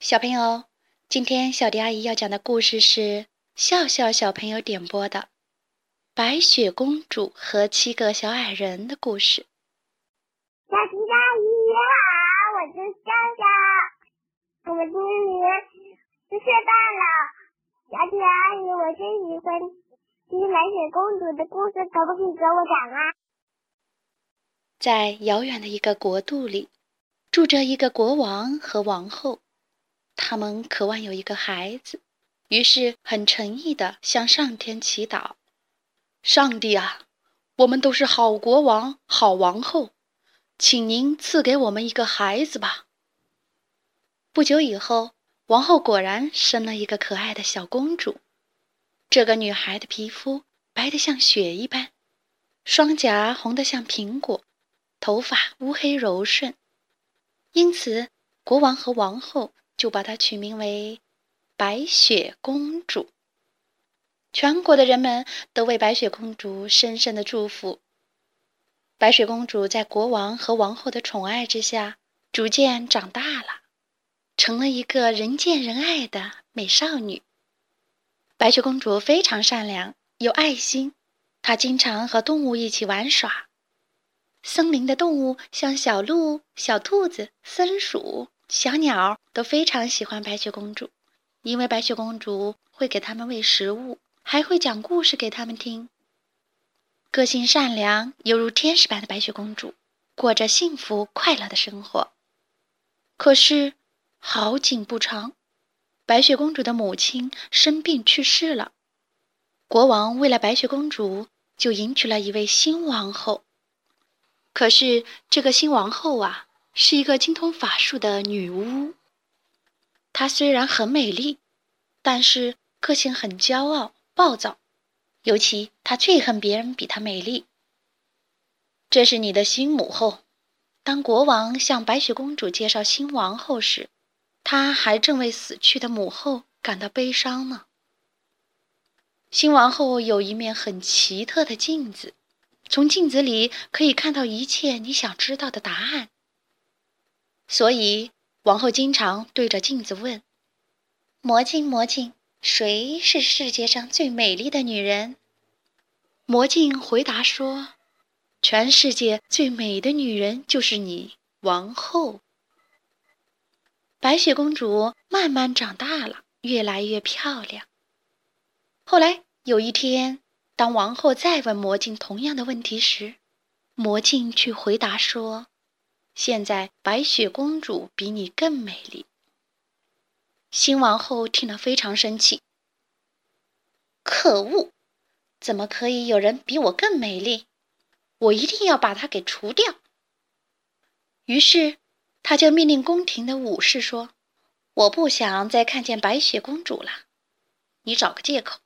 小朋友，今天小迪阿姨要讲的故事是笑笑小朋友点播的《白雪公主和七个小矮人》的故事。小迪阿姨你好，我是笑笑，我们今年四岁半了。小迪阿姨，我最喜欢听白雪公主的故事，可不可以给我讲啊？在遥远的一个国度里，住着一个国王和王后。他们渴望有一个孩子，于是很诚意地向上天祈祷：“上帝啊，我们都是好国王、好王后，请您赐给我们一个孩子吧。”不久以后，王后果然生了一个可爱的小公主。这个女孩的皮肤白得像雪一般，双颊红得像苹果，头发乌黑柔顺，因此国王和王后。就把它取名为白雪公主。全国的人们都为白雪公主深深的祝福。白雪公主在国王和王后的宠爱之下，逐渐长大了，成了一个人见人爱的美少女。白雪公主非常善良，有爱心，她经常和动物一起玩耍。森林的动物像小鹿、小兔子、松鼠。小鸟都非常喜欢白雪公主，因为白雪公主会给它们喂食物，还会讲故事给它们听。个性善良，犹如天使般的白雪公主，过着幸福快乐的生活。可是好景不长，白雪公主的母亲生病去世了。国王为了白雪公主，就迎娶了一位新王后。可是这个新王后啊。是一个精通法术的女巫。她虽然很美丽，但是个性很骄傲、暴躁，尤其她最恨别人比她美丽。这是你的新母后。当国王向白雪公主介绍新王后时，她还正为死去的母后感到悲伤呢。新王后有一面很奇特的镜子，从镜子里可以看到一切你想知道的答案。所以，王后经常对着镜子问：“魔镜，魔镜，谁是世界上最美丽的女人？”魔镜回答说：“全世界最美的女人就是你，王后。”白雪公主慢慢长大了，越来越漂亮。后来有一天，当王后再问魔镜同样的问题时，魔镜却回答说。现在白雪公主比你更美丽。新王后听了非常生气。可恶，怎么可以有人比我更美丽？我一定要把她给除掉。于是，他就命令宫廷的武士说：“我不想再看见白雪公主了。你找个借口，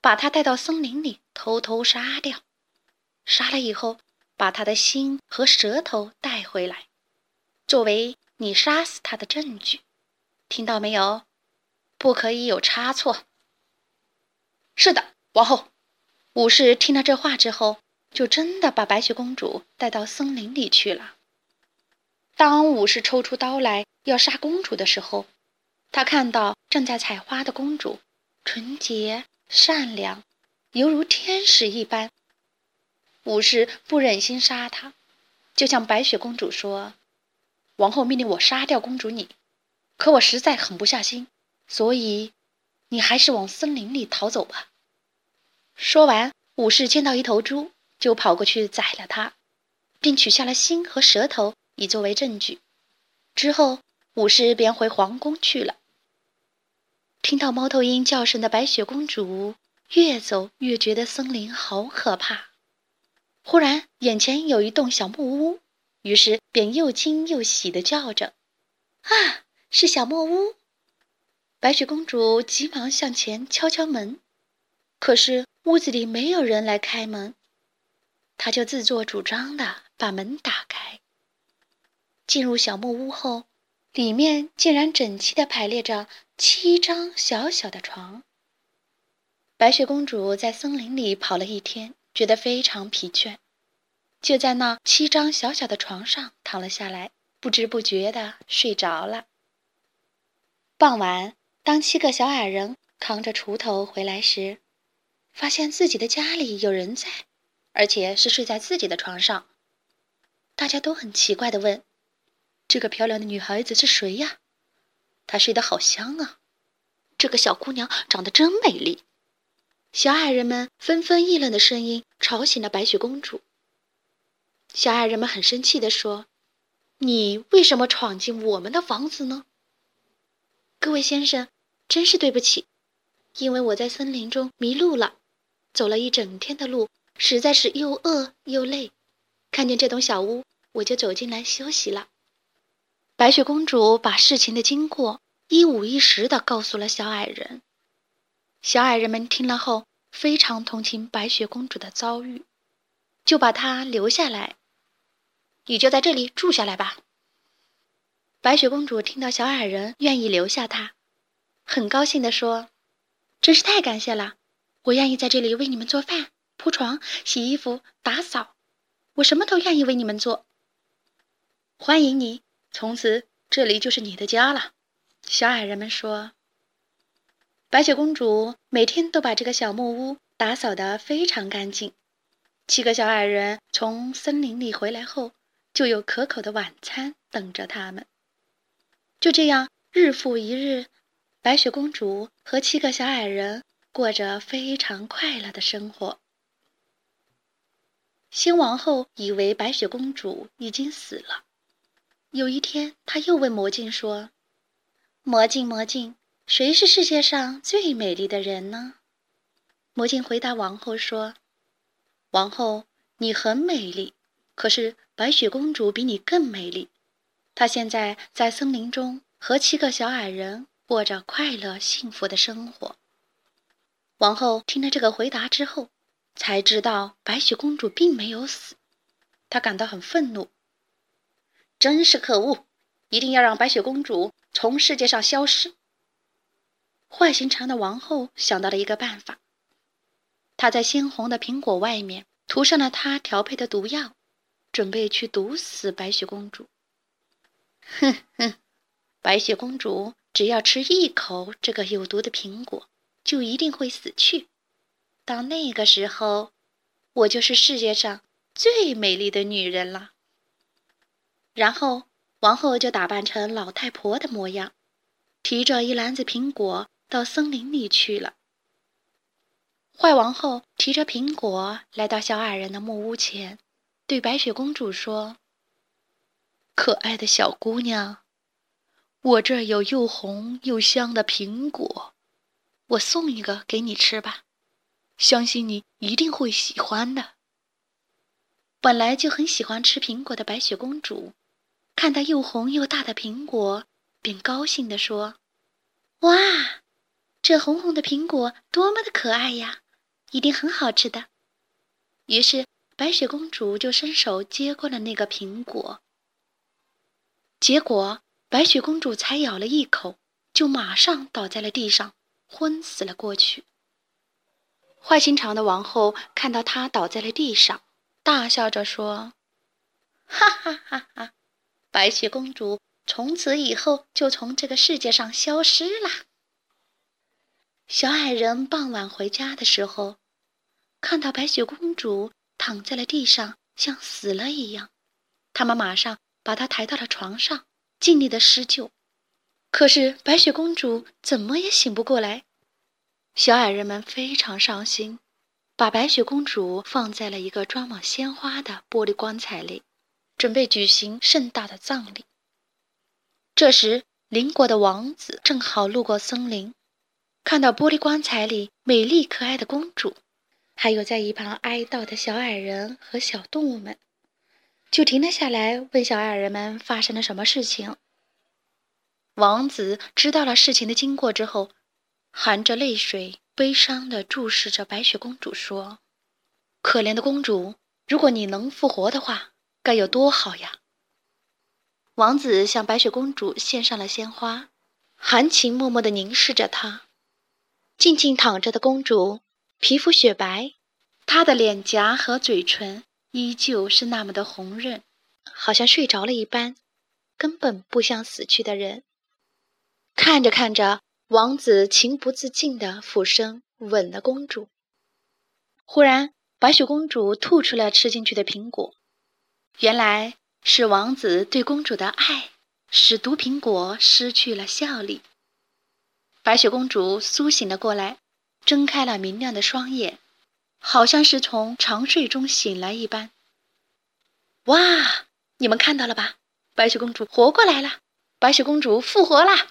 把她带到森林里偷偷杀掉。杀了以后，把她的心和舌头带回来。”作为你杀死他的证据，听到没有？不可以有差错。是的，王后。武士听了这话之后，就真的把白雪公主带到森林里去了。当武士抽出刀来要杀公主的时候，他看到正在采花的公主，纯洁善良，犹如天使一般。武士不忍心杀她，就向白雪公主说。王后命令我杀掉公主你，可我实在狠不下心，所以你还是往森林里逃走吧。说完，武士见到一头猪，就跑过去宰了它，并取下了心和舌头以作为证据。之后，武士便回皇宫去了。听到猫头鹰叫声的白雪公主，越走越觉得森林好可怕。忽然，眼前有一栋小木屋。于是便又惊又喜地叫着：“啊，是小木屋！”白雪公主急忙向前敲敲门，可是屋子里没有人来开门。她就自作主张地把门打开。进入小木屋后，里面竟然整齐地排列着七张小小的床。白雪公主在森林里跑了一天，觉得非常疲倦。就在那七张小小的床上躺了下来，不知不觉的睡着了。傍晚，当七个小矮人扛着锄头回来时，发现自己的家里有人在，而且是睡在自己的床上。大家都很奇怪的问：“这个漂亮的女孩子是谁呀？她睡得好香啊！这个小姑娘长得真美丽。”小矮人们纷纷议论的声音吵醒了白雪公主。小矮人们很生气地说：“你为什么闯进我们的房子呢？”各位先生，真是对不起，因为我在森林中迷路了，走了一整天的路，实在是又饿又累。看见这栋小屋，我就走进来休息了。白雪公主把事情的经过一五一十地告诉了小矮人。小矮人们听了后，非常同情白雪公主的遭遇，就把她留下来。你就在这里住下来吧。白雪公主听到小矮人愿意留下她，很高兴地说：“真是太感谢了！我愿意在这里为你们做饭、铺床、洗衣服、打扫。”我什么都愿意为你们做。欢迎你，从此这里就是你的家了。小矮人们说。白雪公主每天都把这个小木屋打扫得非常干净。七个小矮人从森林里回来后，就有可口的晚餐等着他们。就这样，日复一日，白雪公主和七个小矮人过着非常快乐的生活。新王后以为白雪公主已经死了。有一天，她又问魔镜说：“魔镜，魔镜，谁是世界上最美丽的人呢？”魔镜回答王后说：“王后，你很美丽，可是白雪公主比你更美丽。她现在在森林中和七个小矮人过着快乐幸福的生活。”王后听了这个回答之后。才知道白雪公主并没有死，她感到很愤怒。真是可恶！一定要让白雪公主从世界上消失。坏心肠的王后想到了一个办法，她在鲜红的苹果外面涂上了她调配的毒药，准备去毒死白雪公主。哼哼，白雪公主只要吃一口这个有毒的苹果，就一定会死去。到那个时候，我就是世界上最美丽的女人了。然后，王后就打扮成老太婆的模样，提着一篮子苹果到森林里去了。坏王后提着苹果来到小矮人的木屋前，对白雪公主说：“可爱的小姑娘，我这有又红又香的苹果，我送一个给你吃吧。”相信你一定会喜欢的。本来就很喜欢吃苹果的白雪公主，看到又红又大的苹果，便高兴地说：“哇，这红红的苹果多么的可爱呀，一定很好吃的。”于是白雪公主就伸手接过了那个苹果。结果白雪公主才咬了一口，就马上倒在了地上，昏死了过去。坏心肠的王后看到她倒在了地上，大笑着说：“哈哈哈哈！白雪公主从此以后就从这个世界上消失了。”小矮人傍晚回家的时候，看到白雪公主躺在了地上，像死了一样，他们马上把她抬到了床上，尽力的施救。可是白雪公主怎么也醒不过来。小矮人们非常伤心，把白雪公主放在了一个装满鲜花的玻璃棺材里，准备举行盛大的葬礼。这时，邻国的王子正好路过森林，看到玻璃棺材里美丽可爱的公主，还有在一旁哀悼的小矮人和小动物们，就停了下来，问小矮人们发生了什么事情。王子知道了事情的经过之后。含着泪水，悲伤地注视着白雪公主，说：“可怜的公主，如果你能复活的话，该有多好呀！”王子向白雪公主献上了鲜花，含情脉脉地凝视着她。静静躺着的公主，皮肤雪白，她的脸颊和嘴唇依旧是那么的红润，好像睡着了一般，根本不像死去的人。看着看着，王子情不自禁地俯身吻了公主。忽然，白雪公主吐出了吃进去的苹果，原来是王子对公主的爱使毒苹果失去了效力。白雪公主苏醒了过来，睁开了明亮的双眼，好像是从长睡中醒来一般。哇，你们看到了吧？白雪公主活过来了！白雪公主复活啦！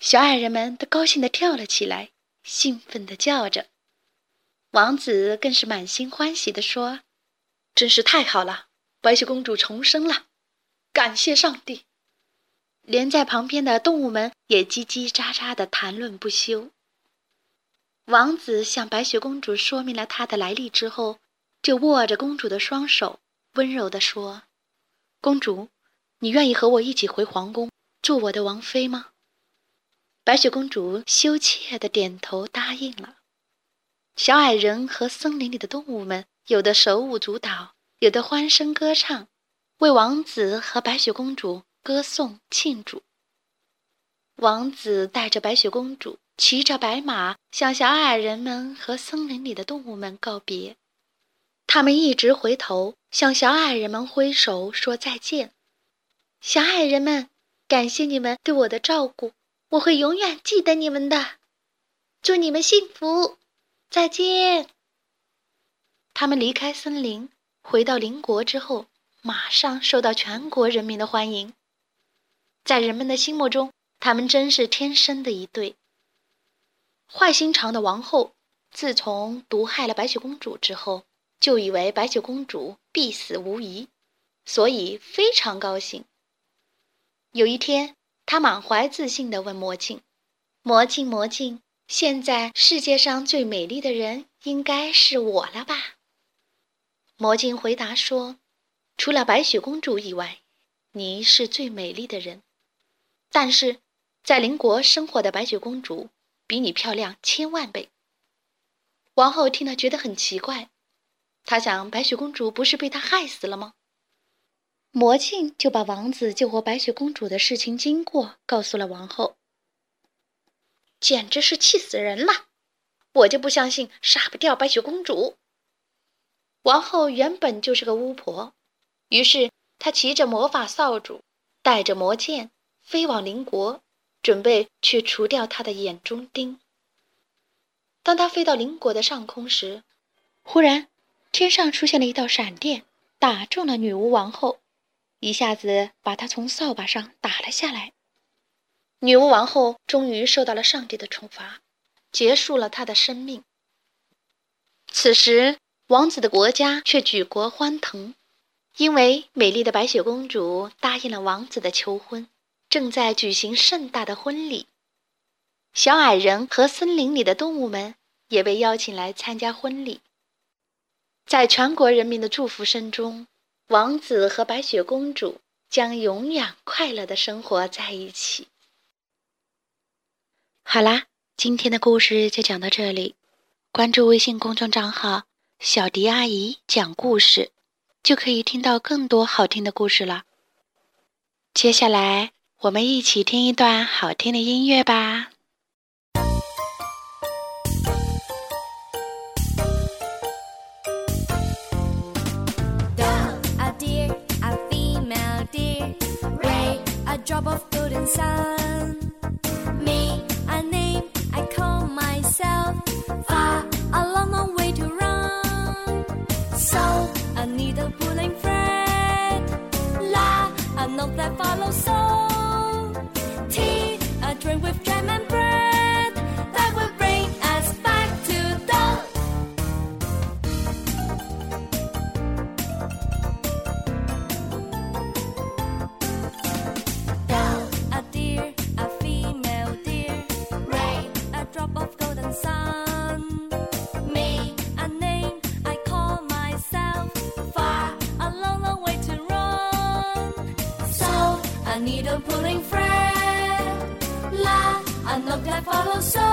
小矮人们都高兴地跳了起来，兴奋地叫着。王子更是满心欢喜地说：“真是太好了，白雪公主重生了，感谢上帝！”连在旁边的动物们也叽叽喳喳地谈论不休。王子向白雪公主说明了他的来历之后，就握着公主的双手，温柔地说：“公主，你愿意和我一起回皇宫，做我的王妃吗？”白雪公主羞怯地点头答应了。小矮人和森林里的动物们，有的手舞足蹈，有的欢声歌唱，为王子和白雪公主歌颂庆祝。王子带着白雪公主，骑着白马，向小矮人们和森林里的动物们告别。他们一直回头向小矮人们挥手说再见。小矮人们，感谢你们对我的照顾。我会永远记得你们的，祝你们幸福，再见。他们离开森林，回到邻国之后，马上受到全国人民的欢迎。在人们的心目中，他们真是天生的一对。坏心肠的王后自从毒害了白雪公主之后，就以为白雪公主必死无疑，所以非常高兴。有一天。她满怀自信地问魔镜：“魔镜，魔镜，现在世界上最美丽的人应该是我了吧？”魔镜回答说：“除了白雪公主以外，你是最美丽的人。但是，在邻国生活的白雪公主比你漂亮千万倍。”王后听了觉得很奇怪，她想：白雪公主不是被他害死了吗？魔镜就把王子救活白雪公主的事情经过告诉了王后，简直是气死人了！我就不相信杀不掉白雪公主。王后原本就是个巫婆，于是她骑着魔法扫帚，带着魔剑飞往邻国，准备去除掉他的眼中钉。当他飞到邻国的上空时，忽然天上出现了一道闪电，打中了女巫王后。一下子把他从扫把上打了下来。女巫王后终于受到了上帝的惩罚，结束了她的生命。此时，王子的国家却举国欢腾，因为美丽的白雪公主答应了王子的求婚，正在举行盛大的婚礼。小矮人和森林里的动物们也被邀请来参加婚礼。在全国人民的祝福声中。王子和白雪公主将永远快乐的生活在一起。好啦，今天的故事就讲到这里。关注微信公众账号“小迪阿姨讲故事”，就可以听到更多好听的故事了。接下来，我们一起听一段好听的音乐吧。drop of golden sun. Me, a name I call myself. Far a long, long way to run. So a needle pulling thread. La, a note that follows so. feeling friend. La, a note that follows so.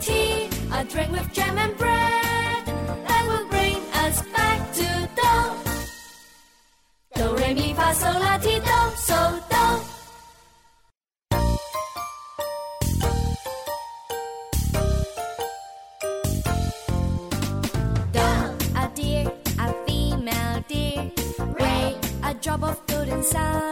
Tea, a drink with jam and bread. That will bring us back to do. Do, re, mi, fa, sol, la, ti, do, so, do. drop of golden sun.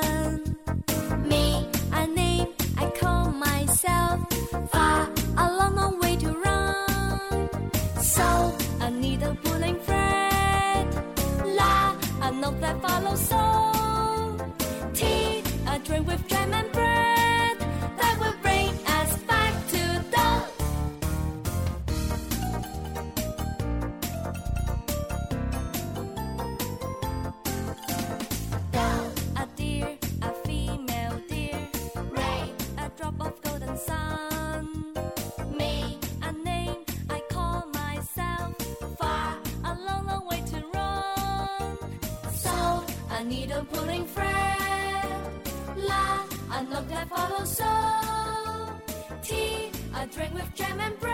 The pudding friend. La, a note that follows so. Tea, a drink with jam and bread